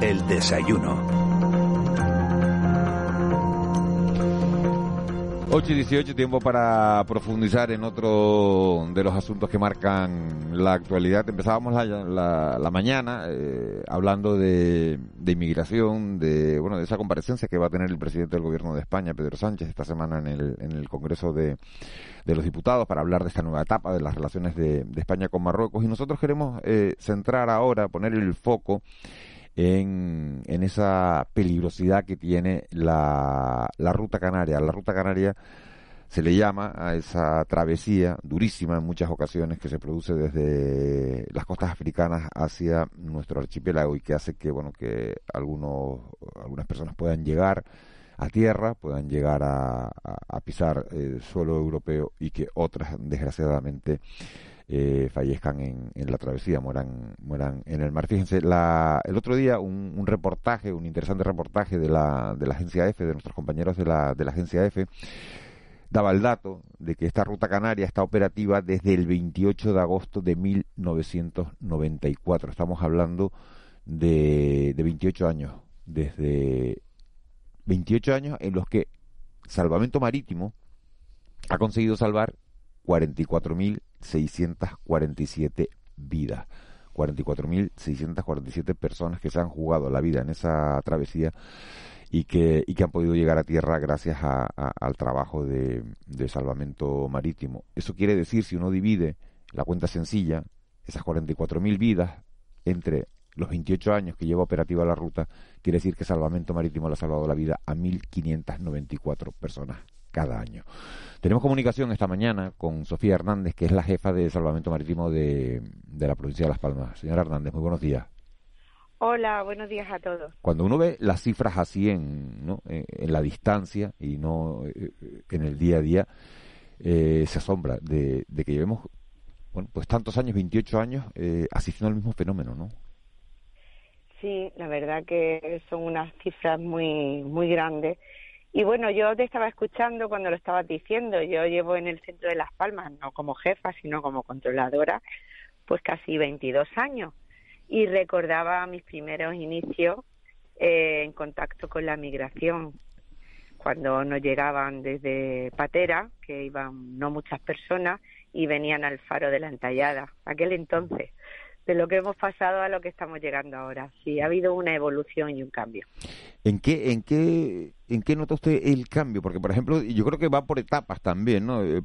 El desayuno. 8 y 18, tiempo para profundizar en otro de los asuntos que marcan la actualidad. Empezábamos la, la, mañana eh, hablando de, de, inmigración, de bueno de esa comparecencia que va a tener el presidente del gobierno de España, Pedro Sánchez, esta semana en el, en el Congreso de, de los Diputados para hablar de esta nueva etapa de las relaciones de, de España con Marruecos. Y nosotros queremos eh, centrar ahora, poner el foco en, esa peligrosidad que tiene la, la ruta canaria. La ruta canaria se le llama a esa travesía durísima en muchas ocasiones que se produce desde las costas africanas hacia nuestro archipiélago y que hace que bueno que algunos algunas personas puedan llegar a tierra puedan llegar a, a, pisar el suelo europeo y que otras desgraciadamente eh, fallezcan en, en, la travesía, mueran, mueran en el mar. Fíjense, la, el otro día un, un, reportaje, un interesante reportaje de la, de la agencia F, de nuestros compañeros de la, de la agencia F, daba el dato de que esta ruta canaria está operativa desde el 28 de agosto de 1994. Estamos hablando de, de 28 años, desde 28 años en los que Salvamento Marítimo ha conseguido salvar 44.647 vidas. 44.647 personas que se han jugado la vida en esa travesía y que, han podido llegar a tierra gracias a, al trabajo de, de, salvamento marítimo. Eso quiere decir, si uno divide la cuenta sencilla, esas 44.000 vidas entre los 28 años que lleva operativa la ruta, quiere decir que Salvamento Marítimo le ha salvado la vida a 1.594 personas cada año. Tenemos comunicación esta mañana con Sofía Hernández, que es la jefa de Salvamento Marítimo de, de la provincia de Las Palmas. Señora Hernández, muy buenos días. Hola, buenos días a todos. Cuando uno ve las cifras así en, ¿no? Eh, en la distancia y no eh, en el día a día, eh, se asombra de, de, que llevemos bueno, pues tantos años, 28 años, eh, asistiendo al mismo fenómeno, ¿no? Sí, la verdad que son unas cifras muy, muy grandes y bueno, yo te estaba escuchando cuando lo estabas diciendo. Yo llevo en el centro de Las Palmas, no como jefa, sino como controladora, pues casi 22 años. Y recordaba mis primeros inicios eh, en contacto con la migración, cuando nos llegaban desde Patera, que iban no muchas personas, y venían al faro de la entallada, aquel entonces de lo que hemos pasado a lo que estamos llegando ahora. Sí, ha habido una evolución y un cambio. ¿En qué, en qué, en qué nota usted el cambio? Porque, por ejemplo, yo creo que va por etapas también, ¿no? Eh,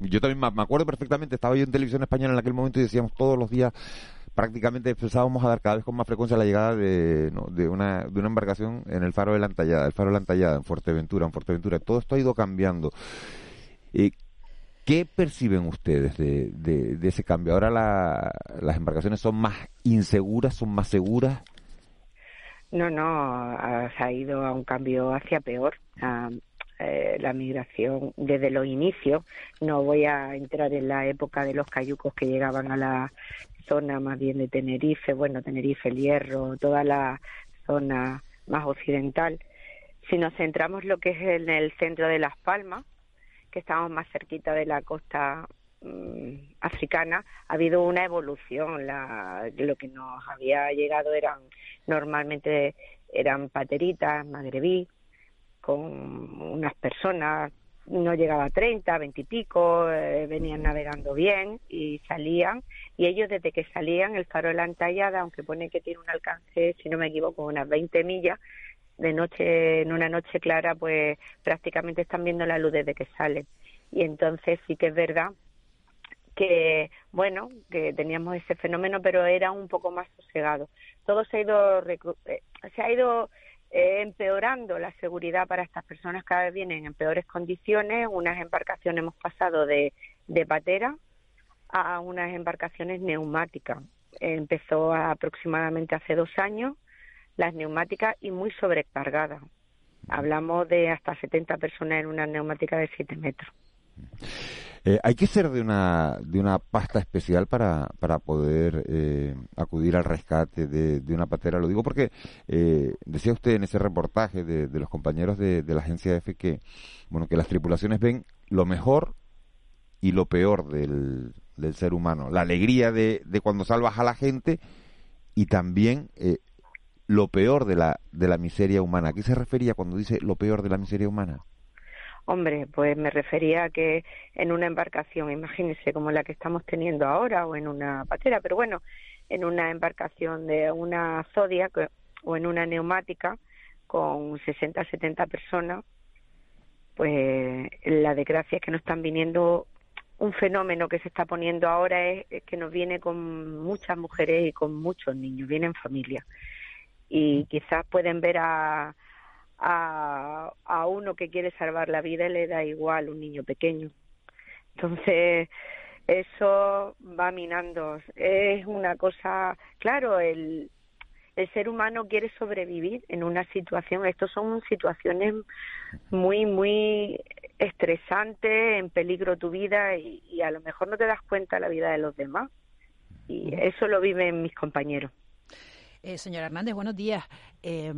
yo también me acuerdo perfectamente, estaba yo en televisión española en aquel momento y decíamos todos los días prácticamente empezábamos a dar cada vez con más frecuencia la llegada de, ¿no? de, una, de una embarcación en el faro de la Antallada, el faro de la Antallada, en Fuerteventura, en Fuerteventura. Todo esto ha ido cambiando. Eh, ¿Qué perciben ustedes de, ese cambio? ¿Ahora la, las embarcaciones son más inseguras, son más seguras? No, no, se ha ido a un cambio hacia peor. eh, la migración desde los inicios, no voy a entrar en la época de los cayucos que llegaban a la zona más bien de Tenerife, bueno, Tenerife, El Hierro, toda la zona más occidental. Si nos centramos lo que es en el centro de Las Palmas, que estamos más cerquita de la costa mmm, africana, ha habido una evolución. La, lo que nos había llegado eran normalmente eran pateritas, magrebí, con unas personas, no llegaba a 30, 20 y pico, eh, venían navegando bien y salían. Y ellos desde que salían, el faro de la aunque pone que tiene un alcance, si no me equivoco, unas 20 millas, de noche, en una noche clara, pues prácticamente están viendo la luz desde que salen. Y entonces sí que es verdad que, bueno, que teníamos ese fenómeno, pero era un poco más sosegado. Todo se ha ido, eh, se ha ido eh, empeorando la seguridad para estas personas, cada vez vienen en peores condiciones. Unas embarcaciones hemos pasado de, de patera a unas embarcaciones neumáticas. Empezó aproximadamente hace dos años las neumáticas y muy sobrecargadas. Hablamos de hasta 70 personas en una neumática de 7 metros. Eh, hay que ser de una, de una pasta especial para, para poder eh, acudir al rescate de, de, una patera. Lo digo porque eh, decía usted en ese reportaje de, de los compañeros de, de, la agencia F que, bueno, que las tripulaciones ven lo mejor y lo peor del, del ser humano. La alegría de, de cuando salvas a la gente y también eh, lo peor de la, de la miseria humana. ¿A qué se refería cuando dice lo peor de la miseria humana? Hombre, pues me refería a que en una embarcación, imagínese como la que estamos teniendo ahora o en una patera, pero bueno, en una embarcación de una zodia o en una neumática con 60, 70 personas, pues la desgracia es que no están viniendo un fenómeno que se está poniendo ahora es, que nos viene con muchas mujeres y con muchos niños, vienen familias. Y quizás pueden ver a, a, a uno que quiere salvar la vida y le da igual un niño pequeño. Entonces, eso va minando. Es una cosa, claro, el, el ser humano quiere sobrevivir en una situación. Estos son situaciones muy, muy estresantes, en peligro tu vida y, a lo mejor no te das cuenta de la vida de los demás. Y eso lo viven mis compañeros. Eh, señora Hernández, buenos días. Eh,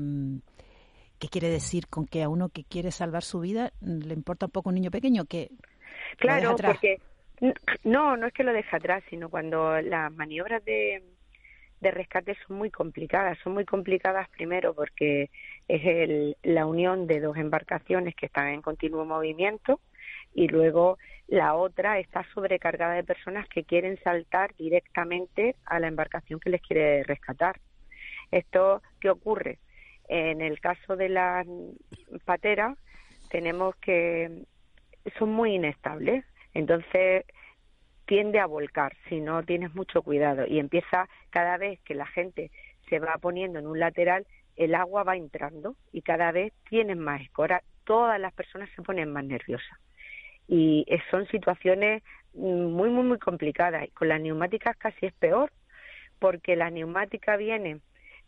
¿Qué quiere decir con que a uno que quiere salvar su vida le importa un poco un niño pequeño que claro porque no no es que lo deje atrás sino cuando las maniobras de de rescate son muy complicadas. Son muy complicadas primero porque es el, la unión de dos embarcaciones que están en continuo movimiento y luego la otra está sobrecargada de personas que quieren saltar directamente a la embarcación que les quiere rescatar. ¿Esto qué ocurre? En el caso de las pateras tenemos que son muy inestables. Entonces, tiende a volcar si no tienes mucho cuidado y empieza cada vez que la gente se va poniendo en un lateral, el agua va entrando y cada vez tienes más escora, todas las personas se ponen más nerviosas. Y son situaciones muy, muy, muy complicadas. Y con las neumáticas casi es peor, porque la neumática viene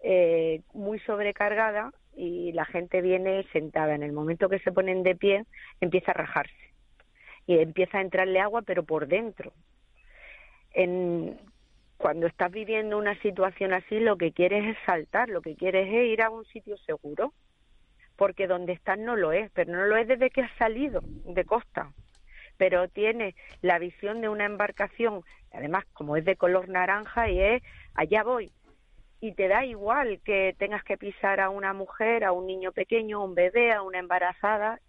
eh, muy sobrecargada y la gente viene sentada. En el momento que se ponen de pie, empieza a rajarse y empieza a entrarle agua, pero por dentro. En, cuando estás viviendo una situación así, lo que quieres es saltar, lo que quieres es ir a un sitio seguro, porque donde estás no lo es, pero no lo es desde que has salido de costa. Pero tienes la visión de una embarcación, además como es de color naranja y es, allá voy. Y te da igual que tengas que pisar a una mujer, a un niño pequeño, a un bebé, a una embarazada,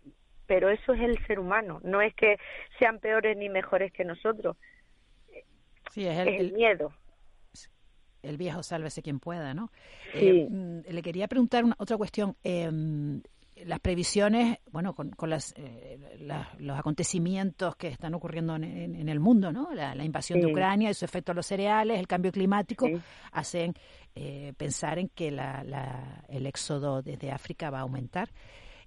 pero eso es el ser humano, no es que sean peores ni mejores que nosotros. Sí, es el, miedo. El viejo sálvese quien pueda, ¿no? Eh, mm, le quería preguntar una, otra cuestión. Em, las previsiones, bueno, con, las, eh, los acontecimientos que están ocurriendo en, el mundo, ¿no? La, invasión de Ucrania y su efecto a los cereales, el cambio climático, hacen eh, pensar en que la, el éxodo desde África va a aumentar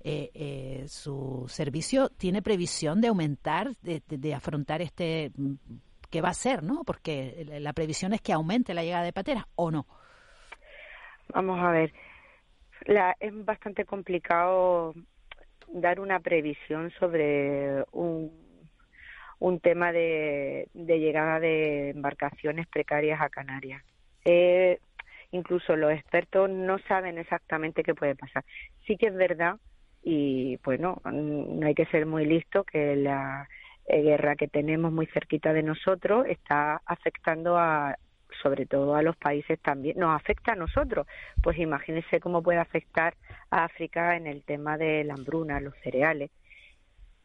eh, eh, su servicio tiene previsión de aumentar, de, afrontar este, mm, ¿qué va a ser, no? Porque la previsión es que aumente la llegada de pateras, ¿o no? Vamos a ver, la, es bastante complicado dar una previsión sobre un, tema de, de llegada de embarcaciones precarias a Canarias. Eh, incluso los expertos no saben exactamente qué puede pasar. Sí que es verdad y bueno, no hay que ser muy listo que la eh, guerra que tenemos muy cerquita de nosotros está afectando a sobre todo a los países también, nos afecta a nosotros. Pues imagínense cómo puede afectar a África en el tema de la hambruna, los cereales.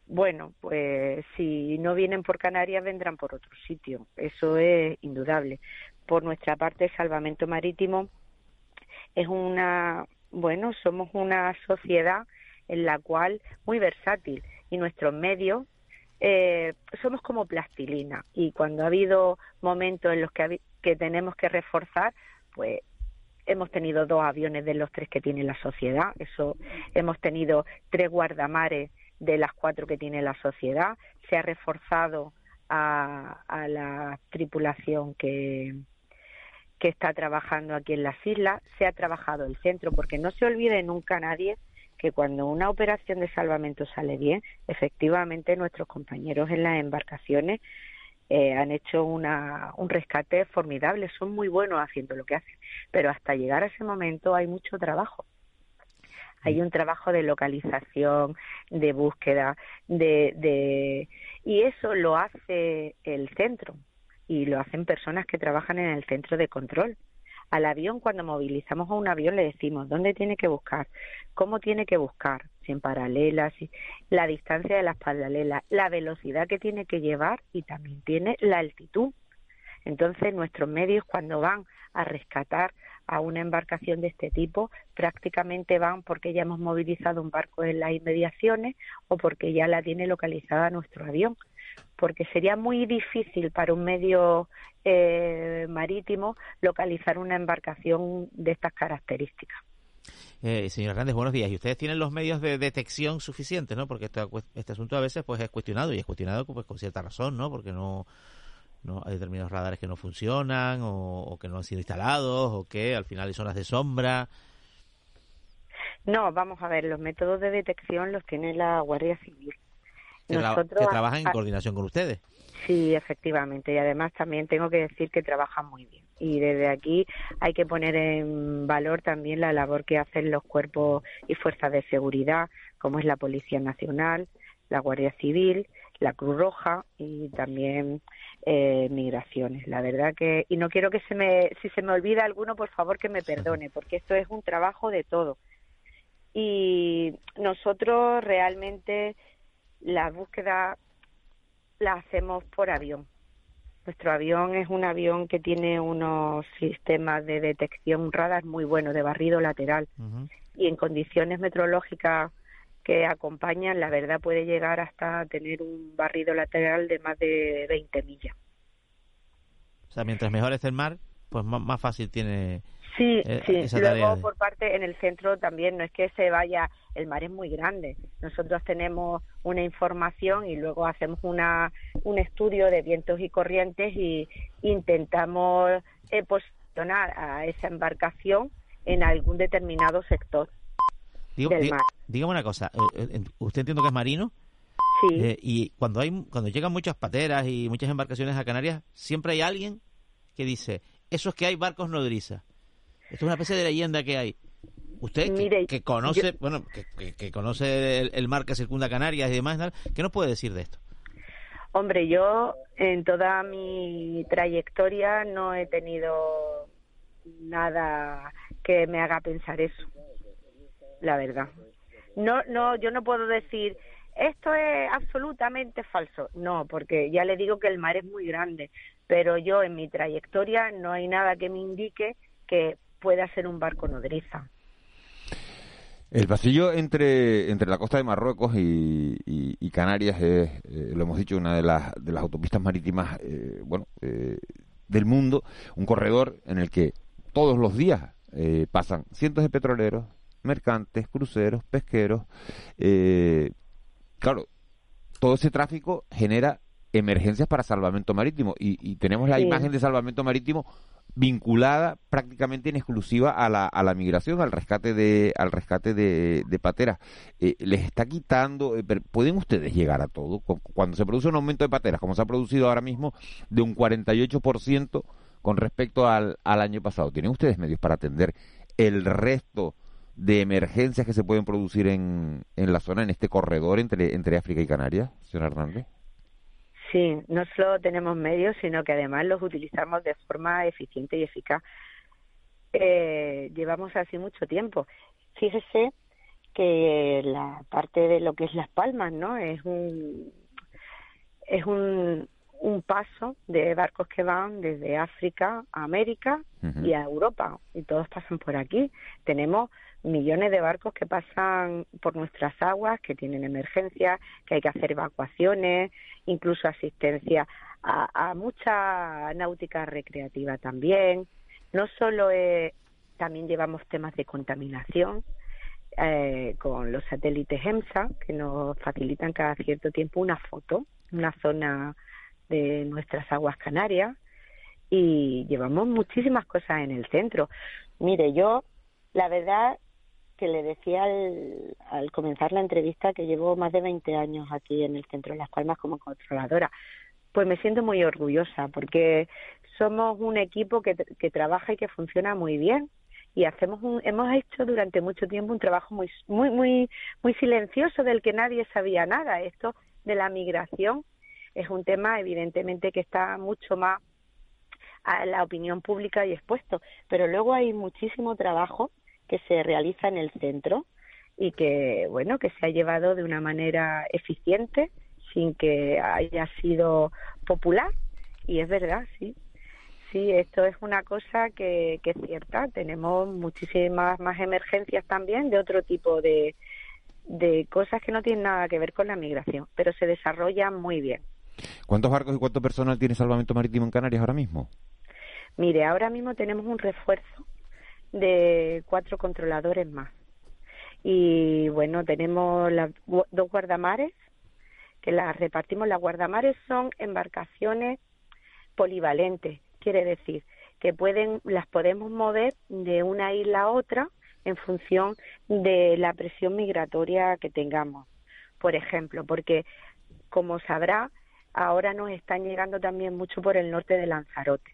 Bueno, pues si no vienen por Canarias, vendrán por otro sitio. Eso es indudable. Por nuestra parte, Salvamento Marítimo es una, bueno, somos una sociedad en la cual muy versátil y nuestros medios eh, somos como plastilina y cuando ha habido momentos en los que, que tenemos que reforzar, pues hemos tenido dos aviones de los tres que tiene la sociedad, eso hemos tenido tres guardamares de las cuatro que tiene la sociedad, se ha reforzado a, a la tripulación que, que está trabajando aquí en las islas, se ha trabajado el centro, porque no se olvide nunca nadie que cuando una operación de salvamento sale bien, efectivamente nuestros compañeros en las embarcaciones eh, han hecho una, un rescate formidable, son muy buenos haciendo lo que hacen, pero hasta llegar a ese momento hay mucho trabajo. Hay un trabajo de localización, de búsqueda, de, de y eso lo hace el centro y lo hacen personas que trabajan en el centro de control. Al avión, cuando movilizamos a un avión, le decimos dónde tiene que buscar, cómo tiene que buscar, en paralela, si, la distancia de las paralelas, la velocidad que tiene que llevar y también tiene la altitud. Entonces, nuestros medios, cuando van a rescatar a una embarcación de este tipo, prácticamente van porque ya hemos movilizado un barco en las inmediaciones o porque ya la tiene localizada nuestro avión porque sería muy difícil para un medio eh, marítimo localizar una embarcación de estas características. Eh, señor Hernández, buenos días. Y ustedes tienen los medios de detección suficientes, ¿no? Porque este, este asunto a veces pues es cuestionado y es cuestionado pues, con cierta razón, ¿no? Porque no, no hay determinados radares que no funcionan o, o, que no han sido instalados o que al final hay zonas de sombra. No, vamos a ver, los métodos de detección los tiene la Guardia Civil que, trabajan en coordinación con ustedes. Sí, efectivamente. Y además también tengo que decir que trabajan muy bien. Y desde aquí hay que poner en valor también la labor que hacen los cuerpos y fuerzas de seguridad, como es la Policía Nacional, la Guardia Civil, la Cruz Roja y también eh, migraciones. La verdad que y no quiero que se me si se me olvida alguno, por favor que me perdone, porque esto es un trabajo de todo. Y nosotros realmente la búsqueda la hacemos por avión. Nuestro avión es un avión que tiene unos sistemas de detección radar muy buenos, de barrido lateral. Y en condiciones meteorológicas que acompañan, la verdad puede llegar hasta tener un barrido lateral de más de 20 millas. O sea, mientras mejor es el mar, pues más, fácil tiene. Sí, eh, sí. Luego, por parte, en el centro también, no es que se vaya el mar es muy grande. Nosotros tenemos una información y luego hacemos una, un estudio de vientos y corrientes y intentamos eh, posicionar a esa embarcación en algún determinado sector del mar. Dígame una cosa, eh, eh, ¿usted entiende que es marino? Sí. y cuando hay cuando llegan muchas pateras y muchas embarcaciones a Canarias, siempre hay alguien que dice, eso es que hay barcos nodrizas. Esto es una especie de leyenda que hay. Usted que, conoce, bueno, que, conoce el, mar que circunda Canarias y demás, ¿qué nos puede decir de esto? Hombre, yo en toda mi trayectoria no he tenido nada que me haga pensar eso, la verdad. No, no, yo no puedo decir esto es absolutamente falso. No, porque ya le digo que el mar es muy grande, pero yo en mi trayectoria no hay nada que me indique que pueda ser un barco nodriza. El pasillo entre, entre la costa de Marruecos y, Canarias es, eh, lo hemos dicho, una de las, de las autopistas marítimas eh, bueno, eh, del mundo, un corredor en el que todos los días pasan cientos de petroleros, mercantes, cruceros, pesqueros. claro, todo ese tráfico genera emergencias para salvamento marítimo. Y, tenemos la imagen de salvamento marítimo vinculada prácticamente en exclusiva a la, a la migración, al rescate de, al rescate de, pateras. Eh, ¿Les está quitando, eh, pueden ustedes llegar a todo? Cuando se produce un aumento de pateras, como se ha producido ahora mismo, de un 48% con respecto al, al año pasado, ¿tienen ustedes medios para atender el resto de emergencias que se pueden producir en, en la zona, en este corredor entre, entre África y Canarias, señor Hernández? Sí, no solo tenemos medios, sino que además los utilizamos de forma eficiente y eficaz. Eh, llevamos así mucho tiempo. Fíjese que la parte de lo que es Las Palmas, ¿no? Es un es un, un paso de barcos que van desde África a América y a Europa y todos pasan por aquí. Tenemos millones de barcos que pasan por nuestras aguas, que tienen emergencias, que hay que hacer evacuaciones, incluso asistencia a, mucha náutica recreativa también. No solo también llevamos temas de contaminación eh, con los satélites EMSA, que nos facilitan cada cierto tiempo una foto, una zona de nuestras aguas canarias, y llevamos muchísimas cosas en el centro. Mire, yo, la verdad, que le decía al, comenzar la entrevista que llevo más de 20 años aquí en el Centro de Las Palmas como controladora. Pues me siento muy orgullosa porque somos un equipo que, que trabaja y que funciona muy bien y hacemos un, hemos hecho durante mucho tiempo un trabajo muy muy muy muy silencioso del que nadie sabía nada. Esto de la migración es un tema evidentemente que está mucho más a la opinión pública y expuesto. Pero luego hay muchísimo trabajo que se realiza en el centro y que, bueno, que se ha llevado de una manera eficiente sin que haya sido popular. Y es verdad, sí. Sí, esto es una cosa que, que es cierta. Tenemos muchísimas más emergencias también de otro tipo de, de cosas que no tienen nada que ver con la migración, pero se desarrollan muy bien. ¿Cuántos barcos y cuánto personal tiene Salvamento Marítimo en Canarias ahora mismo? Mire, ahora mismo tenemos un refuerzo de cuatro controladores más. Y bueno, tenemos las dos guardamares, que las repartimos. Las guardamares son embarcaciones polivalentes, quiere decir que pueden, las podemos mover de una isla a otra en función de la presión migratoria que tengamos. Por ejemplo, porque como sabrá, ahora nos están llegando también mucho por el norte de Lanzarote.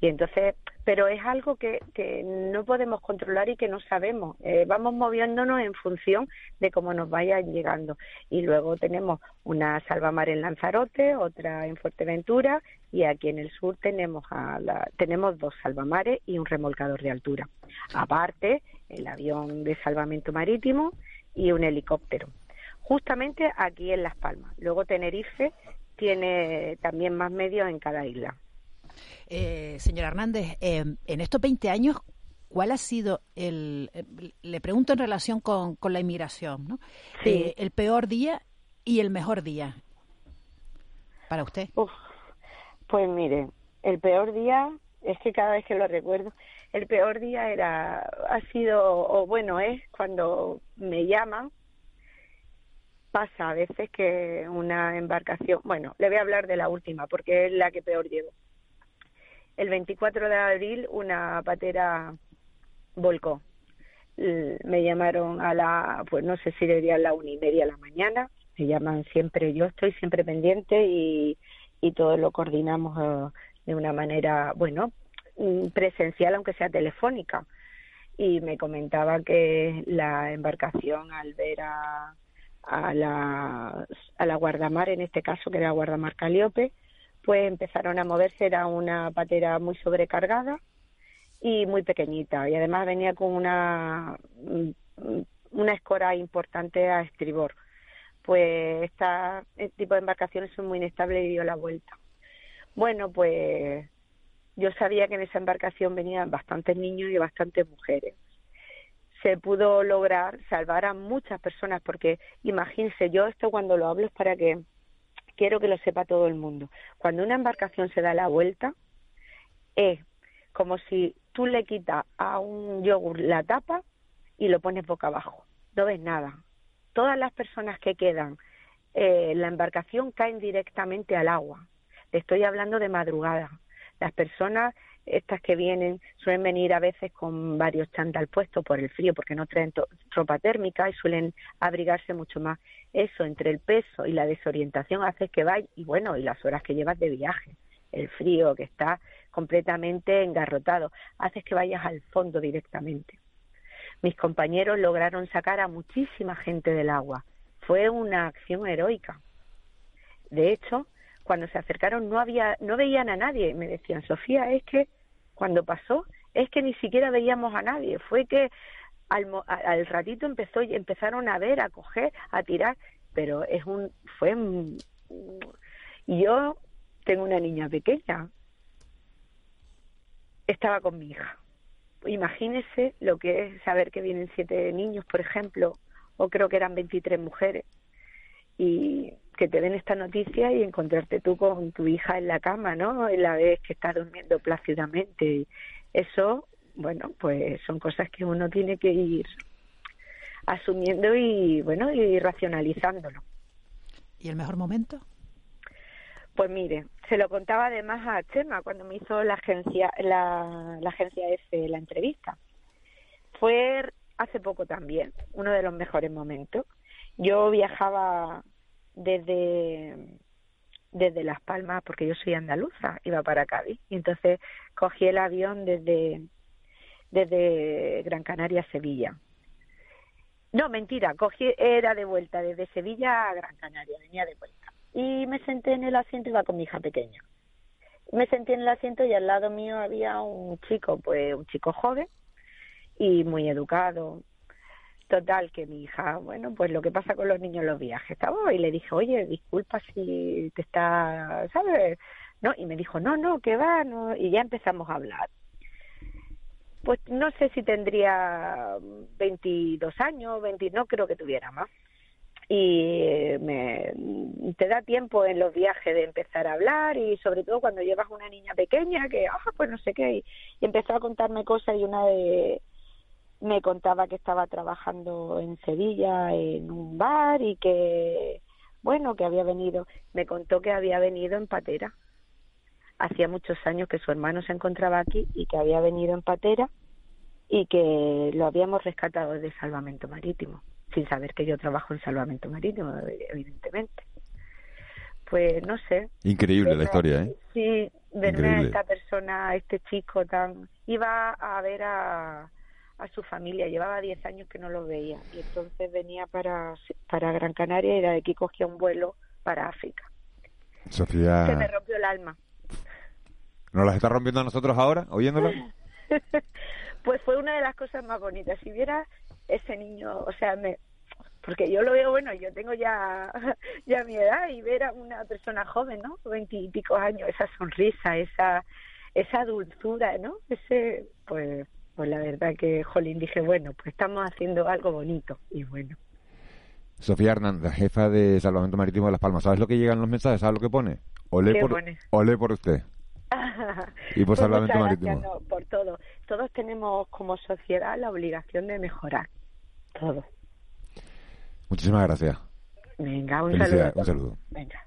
Y entonces, pero es algo que, no podemos controlar y que no sabemos. Eh, vamos moviéndonos en función de cómo nos vayan llegando. Y luego tenemos una salvamar en Lanzarote, otra en Fuerteventura y aquí en el sur tenemos, a la, tenemos dos salvamares y un remolcador de altura. Aparte, el avión de salvamento marítimo y un helicóptero. Justamente aquí en Las Palmas. Luego Tenerife tiene también más medios en cada isla. Eh, señora Hernández, eh, en estos 20 años, ¿cuál ha sido el, eh, le pregunto en relación con, con la inmigración, ¿no? Eh, el peor día y el mejor día para usted? pues mire, el peor día es que cada vez que lo recuerdo, el peor día era, ha sido, o bueno, es cuando me llaman pasa a veces que una embarcación, bueno, le voy a hablar de la última porque es la que peor llevo. El 24 de abril una patera volcó. Me llamaron a la, pues no sé si sería a la una y media de la mañana. Me llaman siempre, yo estoy siempre pendiente y, y todo lo coordinamos eh, de una manera, bueno, mm, presencial, aunque sea telefónica. Y me comentaba que la embarcación, al ver a, a la, a la guardamar, en este caso que era guardamar Caliope, pues empezaron a moverse, era una patera muy sobrecargada y muy pequeñita y además venía con una, una escora importante a estribor. Pues este tipo de embarcaciones son muy inestables y dio la vuelta. Bueno, pues yo sabía que en esa embarcación venían bastantes niños y bastantes mujeres se pudo lograr salvar a muchas personas, porque imagínense, yo esto cuando lo hablo es para que quiero que lo sepa todo el mundo. Cuando una embarcación se da la vuelta, es como si tú le quitas a un yogur la tapa y lo pones boca abajo. No ves nada. Todas las personas que quedan eh, la embarcación caen directamente al agua. Le estoy hablando de madrugada. Las personas estas que vienen suelen venir a veces con varios chándal puestos por el frío porque no traen ropa térmica y suelen abrigarse mucho más. Eso entre el peso y la desorientación hace que vaya y bueno, y las horas que llevas de viaje, el frío que está completamente engarrotado, hace que vayas al fondo directamente. Mis compañeros lograron sacar a muchísima gente del agua. Fue una acción heroica. De hecho, cuando se acercaron no había no veían a nadie me decían Sofía es que cuando pasó es que ni siquiera veíamos a nadie. Fue que al, al ratito empezó empezaron a ver a coger a tirar pero es un fue y yo tengo una niña pequeña. Estaba con mi hija. Imagínese lo que es saber que vienen siete niños por ejemplo o creo que eran 23 mujeres y que te den esta noticia y encontrarte tú con tu hija en la cama, ¿no? En la vez que está durmiendo plácidamente. Eso, bueno, pues son cosas que uno tiene que ir asumiendo y, bueno, y racionalizándolo. ¿Y el mejor momento? Pues mire, se lo contaba además a Chema cuando me hizo la agencia, la, la agencia F la entrevista. Fue hace poco también, uno de los mejores momentos. Yo viajaba desde desde Las Palmas, porque yo soy andaluza, iba para Cádiz, y entonces cogí el avión desde, desde Gran Canaria a Sevilla. No, mentira, cogí, era de vuelta desde Sevilla a Gran Canaria, venía de vuelta. Y me senté en el asiento iba con mi hija pequeña. me sentí en el asiento y al lado mío había un chico, pues un chico joven y muy educado. Total, que mi hija, bueno, pues lo que pasa con los niños en los viajes, estaba y le dije, oye, disculpa si te está, ¿sabes? No, y me dijo, no, no, que va, no, y ya empezamos a hablar. Pues no sé si tendría 22 años, 20, no creo que tuviera más y me, te da tiempo en los viajes de empezar a hablar y sobre todo cuando llevas una niña pequeña que, ah, pues no sé qué, y, empezó a contarme cosas y una de me contaba que estaba trabajando en Sevilla en un bar y que, bueno, que había venido, me contó que había venido en patera. Hacía muchos años que su hermano se encontraba aquí y que había venido en patera y que lo habíamos rescatado de salvamento marítimo sin saber que yo trabajo en salvamento marítimo, evidentemente. Pues no sé. Increíble la historia, ¿eh? Sí, verme a esta persona, a este chico tan... Iba a ver a, a su familia, llevaba 10 años que no lo veía y entonces venía para, para Gran Canaria y de aquí cogía un vuelo para África. Sofía... Se me rompió el alma. ¿Nos las está rompiendo a nosotros ahora, oyéndolo? pues fue una de las cosas más bonitas. Si viera ese niño, o sea, me, porque yo lo veo, bueno, yo tengo ya, ya mi edad y ver a una persona joven, ¿no? Veintipico años, esa sonrisa, esa, esa dulzura, ¿no? Ese, pues, pues la verdad que, jolín, dije, bueno, pues estamos haciendo algo bonito y bueno. Sofía Hernández, jefa de Salvamento Marítimo de Las Palmas, ¿sabes lo que llegan los mensajes? ¿Sabes lo que pone? Olé, por, olé por usted. y por pues Salvamento Marítimo. por todo. Todos tenemos como sociedad la obligación de mejorar. Todo. Muchísimas gracias. Venga, un saludo. Un saludo. Venga.